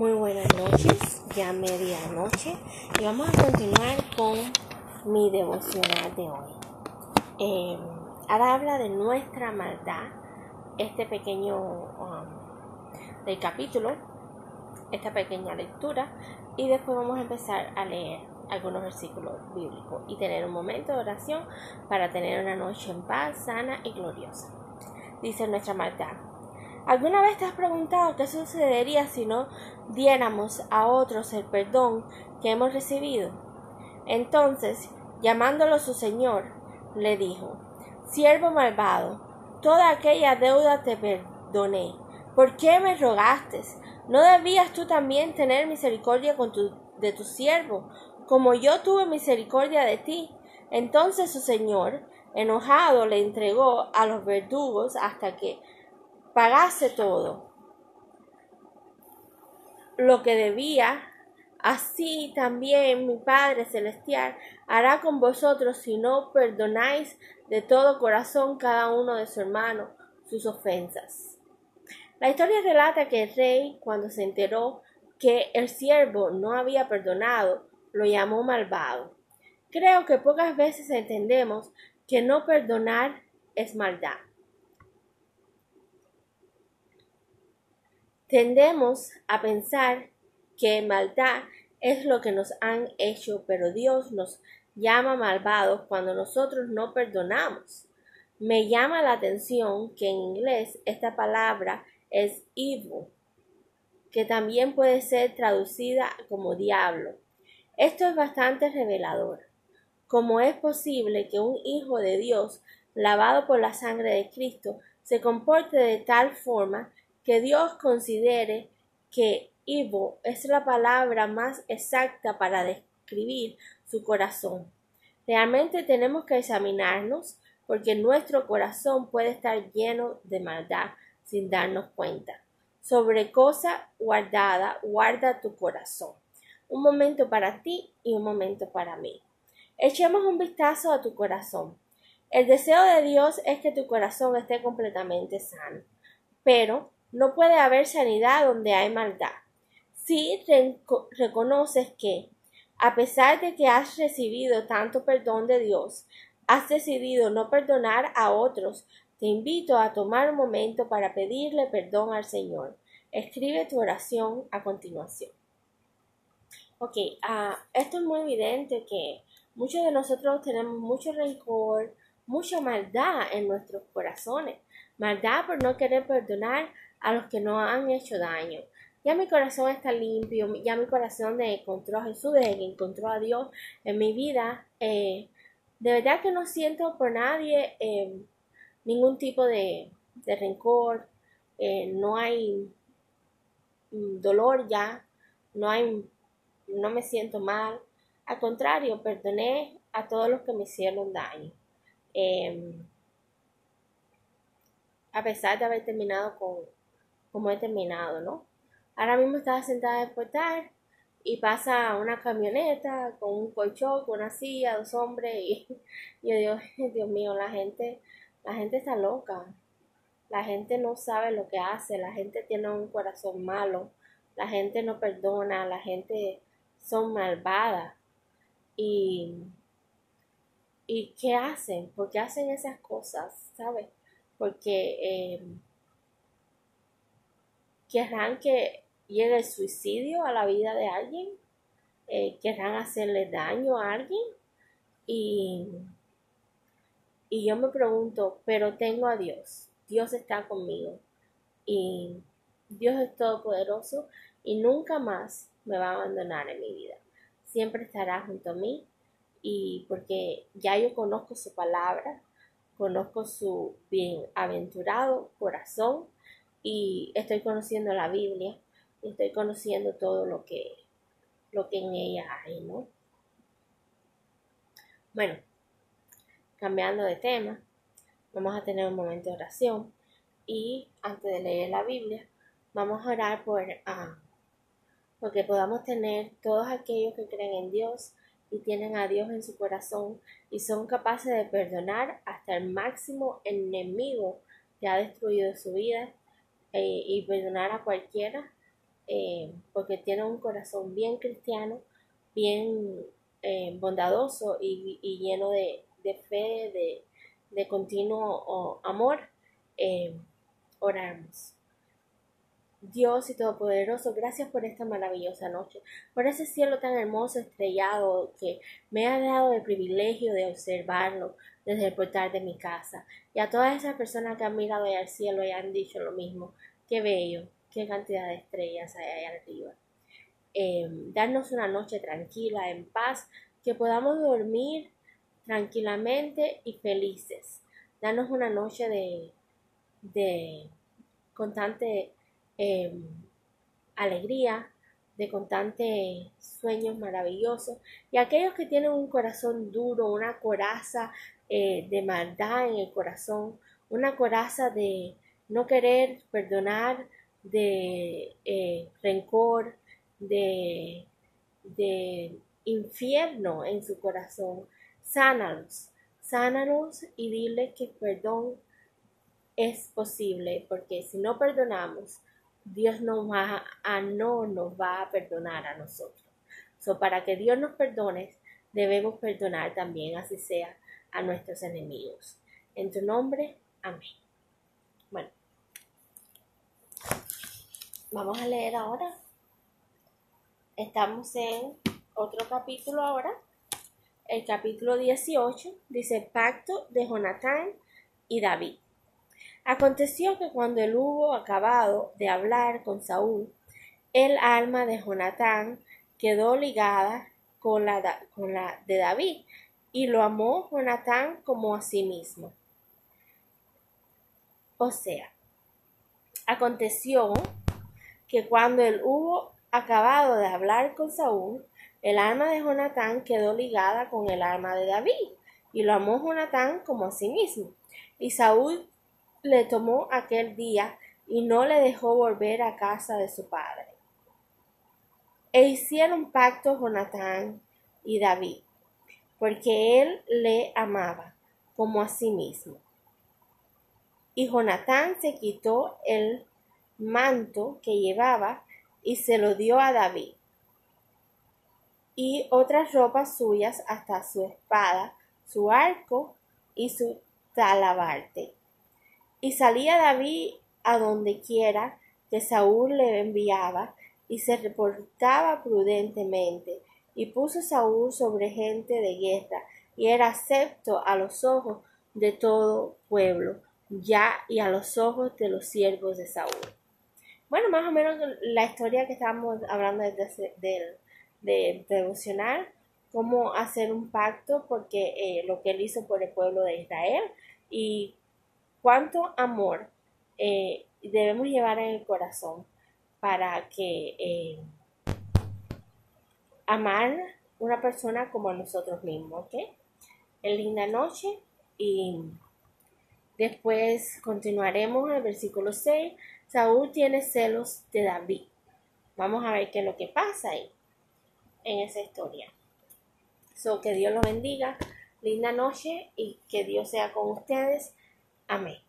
Muy buenas noches, ya medianoche, y vamos a continuar con mi devocional de hoy. Eh, ahora habla de nuestra maldad, este pequeño um, del capítulo, esta pequeña lectura, y después vamos a empezar a leer algunos versículos bíblicos y tener un momento de oración para tener una noche en paz, sana y gloriosa. Dice nuestra maldad. ¿Alguna vez te has preguntado qué sucedería si no diéramos a otros el perdón que hemos recibido? Entonces, llamándolo su señor, le dijo, Siervo malvado, toda aquella deuda te perdoné. ¿Por qué me rogaste? ¿No debías tú también tener misericordia con tu, de tu siervo, como yo tuve misericordia de ti? Entonces su señor, enojado, le entregó a los verdugos hasta que pagase todo lo que debía, así también mi Padre Celestial hará con vosotros si no perdonáis de todo corazón cada uno de su hermano sus ofensas. La historia relata que el rey, cuando se enteró que el siervo no había perdonado, lo llamó malvado. Creo que pocas veces entendemos que no perdonar es maldad. Tendemos a pensar que maldad es lo que nos han hecho, pero Dios nos llama malvados cuando nosotros no perdonamos. Me llama la atención que en inglés esta palabra es evil, que también puede ser traducida como diablo. Esto es bastante revelador. ¿Cómo es posible que un hijo de Dios, lavado por la sangre de Cristo, se comporte de tal forma que Dios considere que Ivo es la palabra más exacta para describir su corazón. Realmente tenemos que examinarnos porque nuestro corazón puede estar lleno de maldad sin darnos cuenta. Sobre cosa guardada, guarda tu corazón. Un momento para ti y un momento para mí. Echemos un vistazo a tu corazón. El deseo de Dios es que tu corazón esté completamente sano, pero no puede haber sanidad donde hay maldad. Si reconoces que, a pesar de que has recibido tanto perdón de Dios, has decidido no perdonar a otros, te invito a tomar un momento para pedirle perdón al Señor. Escribe tu oración a continuación. Ok, uh, esto es muy evidente que muchos de nosotros tenemos mucho rencor, mucha maldad en nuestros corazones. Maldad por no querer perdonar a los que no han hecho daño. Ya mi corazón está limpio, ya mi corazón encontró a Jesús, desde que encontró a Dios en mi vida. Eh, de verdad que no siento por nadie eh, ningún tipo de, rencor, eh, no hay mm, dolor ya, no hay, no me siento mal. Al contrario, perdoné a todos los que me hicieron daño. a pesar de haber terminado con, como he terminado, ¿no? Ahora mismo estaba sentada en portal y pasa una camioneta con un colchón, con una silla, dos hombres y yo digo, Dios mío, la gente, la gente está loca. La gente no sabe lo que hace, la gente tiene un corazón malo, la gente no perdona, la gente son malvadas. Y, ¿Y qué hacen? ¿Por qué hacen esas cosas? ¿Sabes? Porque eh, querrán que llegue el suicidio a la vida de alguien, eh, querrán hacerle daño a alguien y, y yo me pregunto, pero tengo a Dios, Dios está conmigo y Dios es todopoderoso y nunca más me va a abandonar en mi vida. Siempre estará junto a mí y porque ya yo conozco su palabra, conozco su bienaventurado corazón y estoy conociendo la Biblia y estoy conociendo todo lo que, lo que en ella hay, ¿no? Bueno, cambiando de tema, vamos a tener un momento de oración y antes de leer la Biblia, vamos a orar por ah, porque podamos tener todos aquellos que creen en Dios y tienen a Dios en su corazón y son capaces de perdonar hasta el máximo enemigo que ha destruido su vida eh, y perdonar a cualquiera eh, porque tiene un corazón bien cristiano, bien eh, bondadoso y, lleno de, fe, de, continuo amor. Oramos. Dios y Todopoderoso, gracias por esta maravillosa noche, por ese cielo tan hermoso, estrellado, que me ha dado el privilegio de observarlo desde el portal de mi casa. Y a todas esas personas que han mirado al cielo y han dicho lo mismo, qué bello, qué cantidad de estrellas hay allá arriba. Eh, darnos una noche tranquila, en paz, que podamos dormir tranquilamente y felices. Darnos una noche de, de constante Em, alegría, de constantes sueños maravillosos. Y aquellos que tienen un corazón duro, una coraza eh, de maldad en el corazón, una coraza de no querer perdonar, de eh, rencor, de, de infierno en su corazón, sánalos, sánalos y dile que perdón es posible, porque si no perdonamos, Dios nos va a no nos va a perdonar a nosotros. So, para que Dios nos perdone, debemos perdonar también, así sea, a nuestros enemigos. En tu nombre, amén. Bueno, vamos a leer ahora. Estamos en otro capítulo ahora. El capítulo 18 dice Pacto de Jonatán y David. Aconteció que cuando él hubo acabado de hablar con Saúl, el alma de Jonatán quedó ligada con la, con la de David, y lo amó Jonatán como a sí mismo. O sea, aconteció que cuando él hubo acabado de hablar con Saúl, el alma de Jonatán quedó ligada con el alma de David, y lo amó Jonatán como a sí mismo. Y Saúl le tomó aquel día y no le dejó volver a casa de su padre. E hicieron pacto Jonatán y David, porque él le amaba como a sí mismo. Y Jonatán se quitó el manto que llevaba y se lo dio a David, y otras ropas suyas hasta su espada, su arco y su talabarte. Y salía David a donde quiera que Saúl le enviaba, y se reportaba prudentemente, y puso Saúl sobre gente de guerra, y era acepto a los ojos de todo pueblo, ya y a los ojos de los siervos de Saúl. Bueno, más o menos la historia que estábamos hablando de, de, de devocional, cómo hacer un pacto, porque eh, lo que él hizo por el pueblo de Israel y cuánto amor eh, debemos llevar en el corazón para que eh, amar una persona como nosotros mismos, ¿ok? En linda noche y después continuaremos en el versículo 6. Saúl tiene celos de David. Vamos a ver qué es lo que pasa ahí en esa historia. So, que Dios los bendiga. Linda noche y que Dios sea con ustedes. Amém.